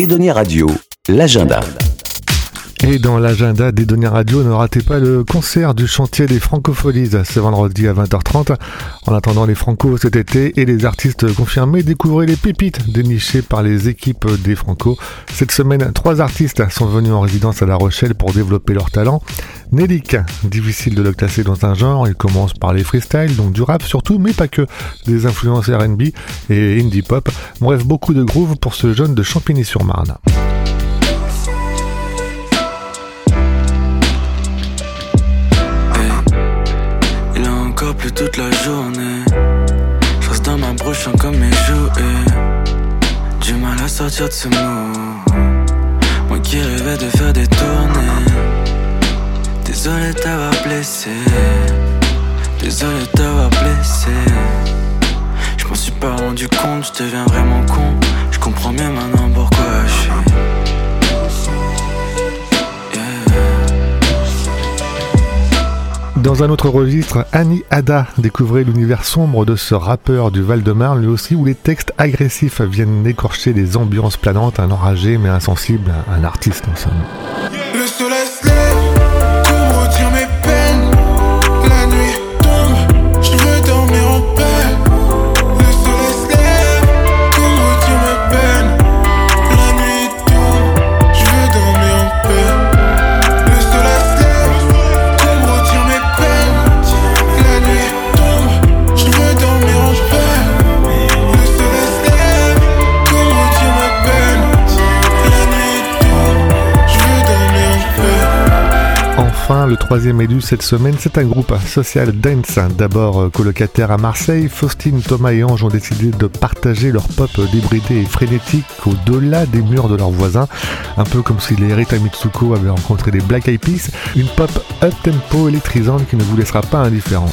Edonia Radio, l'agenda. Et dans l'agenda des données radio, ne ratez pas le concert du chantier des Francopholies ce vendredi à 20h30. En attendant les Franco cet été et les artistes confirmés, découvrez les pépites dénichées par les équipes des Franco. Cette semaine, trois artistes sont venus en résidence à La Rochelle pour développer leur talent. Nellik, difficile de le classer dans un genre, il commence par les freestyles, donc du rap surtout, mais pas que, des influences R&B et indie pop. Bref, beaucoup de groove pour ce jeune de Champigny-sur-Marne. Toute la journée. Je reste dans ma broche comme mes jouets. Du mal à sortir de ce mot. Moi qui rêvais de faire des tournées. Désolé t'avoir blessé. Désolé t'avoir blessé. Je m'en suis pas rendu compte, je deviens vraiment con. Je comprends bien maintenant Dans un autre registre, Annie Ada découvrait l'univers sombre de ce rappeur du Val-de-Marne, lui aussi, où les textes agressifs viennent écorcher les ambiances planantes, un enragé mais insensible, un artiste en somme. Le troisième élu cette semaine, c'est un groupe social dance. D'abord euh, colocataire à Marseille, Faustine, Thomas et Ange ont décidé de partager leur pop débridé et frénétique au-delà des murs de leurs voisins. Un peu comme si les Rita Mitsuko avaient rencontré des Black Eyed Peas. Une pop up-tempo électrisante qui ne vous laissera pas indifférent.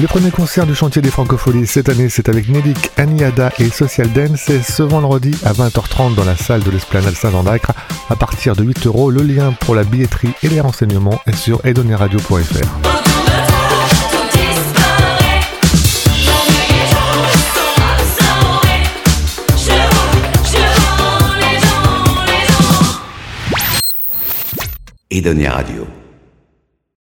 Le premier concert du chantier des Francopholies cette année, c'est avec Nelik, Aniada et Social Dance. C'est ce vendredi à 20h30 dans la salle de l'Esplanade Saint-Jean d'Acre. À partir de 8 euros, le lien pour la billetterie et les renseignements est sur edoneradio.fr.